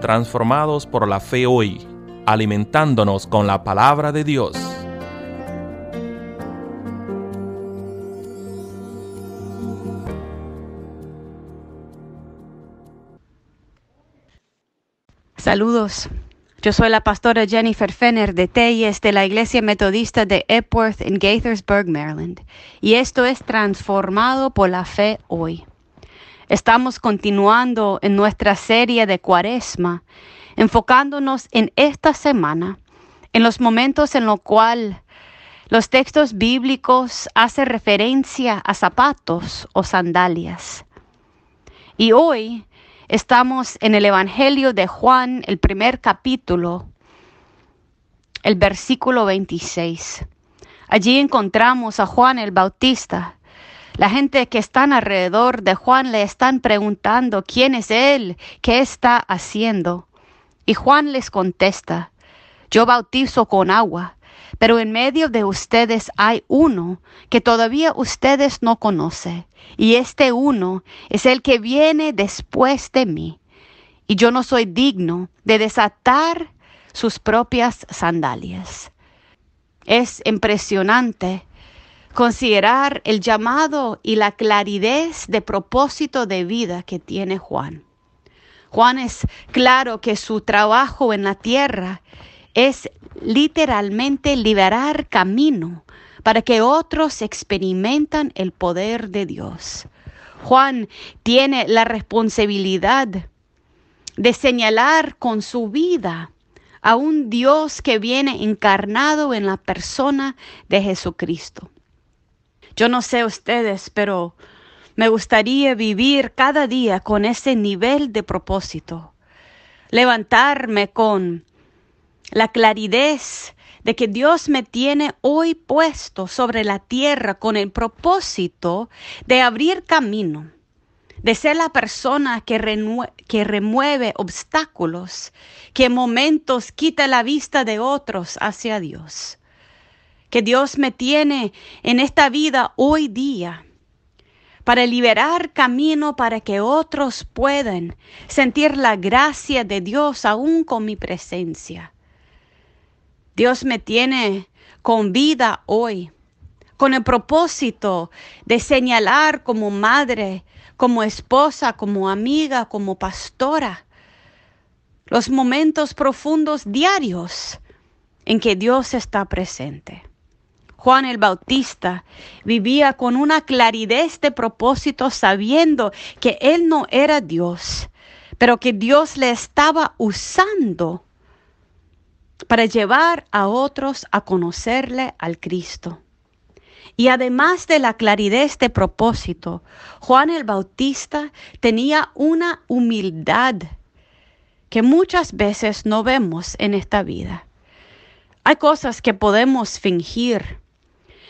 transformados por la fe hoy, alimentándonos con la palabra de Dios. Saludos. Yo soy la pastora Jennifer Fenner de Telles de la Iglesia Metodista de Epworth en Gaithersburg, Maryland. Y esto es Transformado por la Fe hoy. Estamos continuando en nuestra serie de Cuaresma, enfocándonos en esta semana, en los momentos en los cuales los textos bíblicos hacen referencia a zapatos o sandalias. Y hoy Estamos en el Evangelio de Juan, el primer capítulo, el versículo 26. Allí encontramos a Juan el Bautista. La gente que están alrededor de Juan le están preguntando quién es él, qué está haciendo. Y Juan les contesta, yo bautizo con agua, pero en medio de ustedes hay uno que todavía ustedes no conocen, y este uno es el que viene después de mí, y yo no soy digno de desatar sus propias sandalias. Es impresionante considerar el llamado y la claridad de propósito de vida que tiene Juan. Juan es claro que su trabajo en la tierra es literalmente liberar camino para que otros experimentan el poder de Dios. Juan tiene la responsabilidad de señalar con su vida a un Dios que viene encarnado en la persona de Jesucristo. Yo no sé ustedes, pero me gustaría vivir cada día con ese nivel de propósito. Levantarme con la claridad de que Dios me tiene hoy puesto sobre la tierra con el propósito de abrir camino, de ser la persona que, que remueve obstáculos, que en momentos quita la vista de otros hacia Dios. Que Dios me tiene en esta vida hoy día para liberar camino para que otros puedan sentir la gracia de Dios aún con mi presencia. Dios me tiene con vida hoy, con el propósito de señalar como madre, como esposa, como amiga, como pastora, los momentos profundos diarios en que Dios está presente. Juan el Bautista vivía con una claridad de propósito sabiendo que él no era Dios, pero que Dios le estaba usando para llevar a otros a conocerle al Cristo. Y además de la claridad de propósito, Juan el Bautista tenía una humildad que muchas veces no vemos en esta vida. Hay cosas que podemos fingir,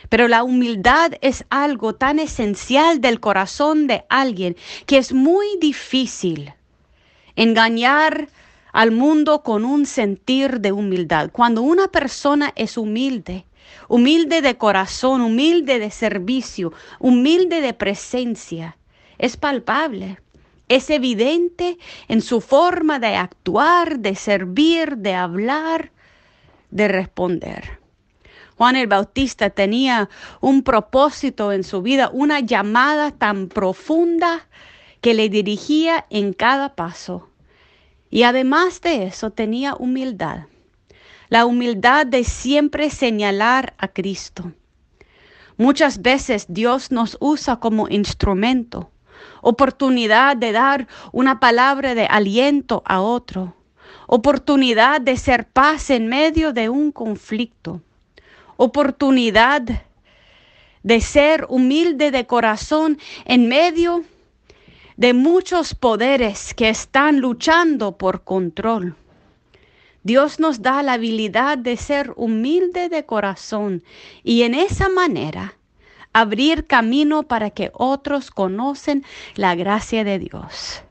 pero la humildad es algo tan esencial del corazón de alguien que es muy difícil engañar al mundo con un sentir de humildad. Cuando una persona es humilde, humilde de corazón, humilde de servicio, humilde de presencia, es palpable, es evidente en su forma de actuar, de servir, de hablar, de responder. Juan el Bautista tenía un propósito en su vida, una llamada tan profunda que le dirigía en cada paso. Y además de eso tenía humildad, la humildad de siempre señalar a Cristo. Muchas veces Dios nos usa como instrumento, oportunidad de dar una palabra de aliento a otro, oportunidad de ser paz en medio de un conflicto, oportunidad de ser humilde de corazón en medio de muchos poderes que están luchando por control. Dios nos da la habilidad de ser humilde de corazón y en esa manera abrir camino para que otros conocen la gracia de Dios.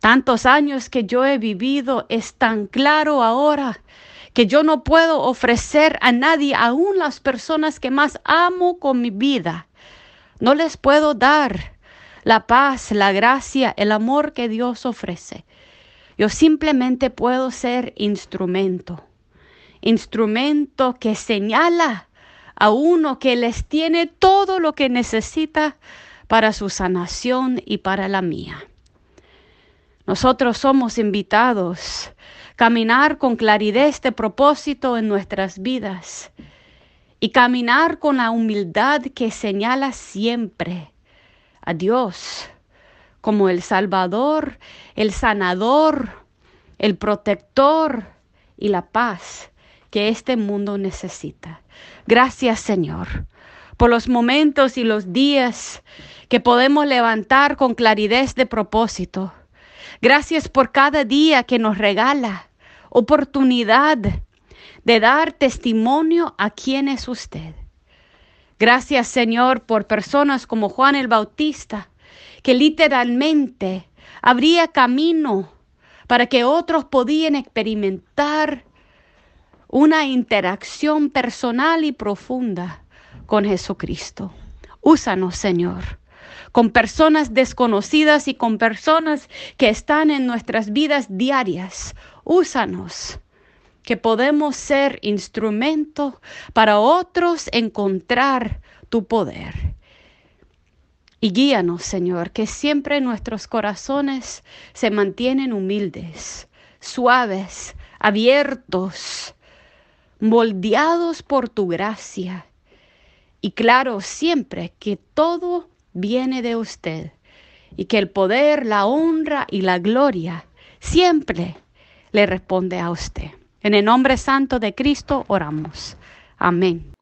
Tantos años que yo he vivido es tan claro ahora que yo no puedo ofrecer a nadie, aun las personas que más amo con mi vida, no les puedo dar la paz, la gracia, el amor que Dios ofrece. Yo simplemente puedo ser instrumento, instrumento que señala a uno que les tiene todo lo que necesita para su sanación y para la mía. Nosotros somos invitados caminar con claridad este propósito en nuestras vidas y caminar con la humildad que señala siempre a Dios como el Salvador, el sanador, el protector y la paz que este mundo necesita. Gracias Señor por los momentos y los días que podemos levantar con claridad de propósito. Gracias por cada día que nos regala oportunidad de dar testimonio a quién es usted. Gracias Señor por personas como Juan el Bautista, que literalmente abría camino para que otros podían experimentar una interacción personal y profunda con Jesucristo. Úsanos, Señor, con personas desconocidas y con personas que están en nuestras vidas diarias. Úsanos que podemos ser instrumento para otros encontrar tu poder. Y guíanos, Señor, que siempre nuestros corazones se mantienen humildes, suaves, abiertos, moldeados por tu gracia. Y claro, siempre que todo viene de usted y que el poder, la honra y la gloria siempre le responde a usted. En el nombre santo de Cristo oramos. Amén.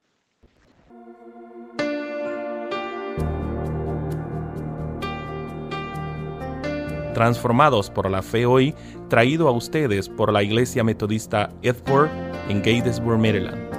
Transformados por la fe hoy, traído a ustedes por la Iglesia Metodista Edward en Gatesburg, Maryland.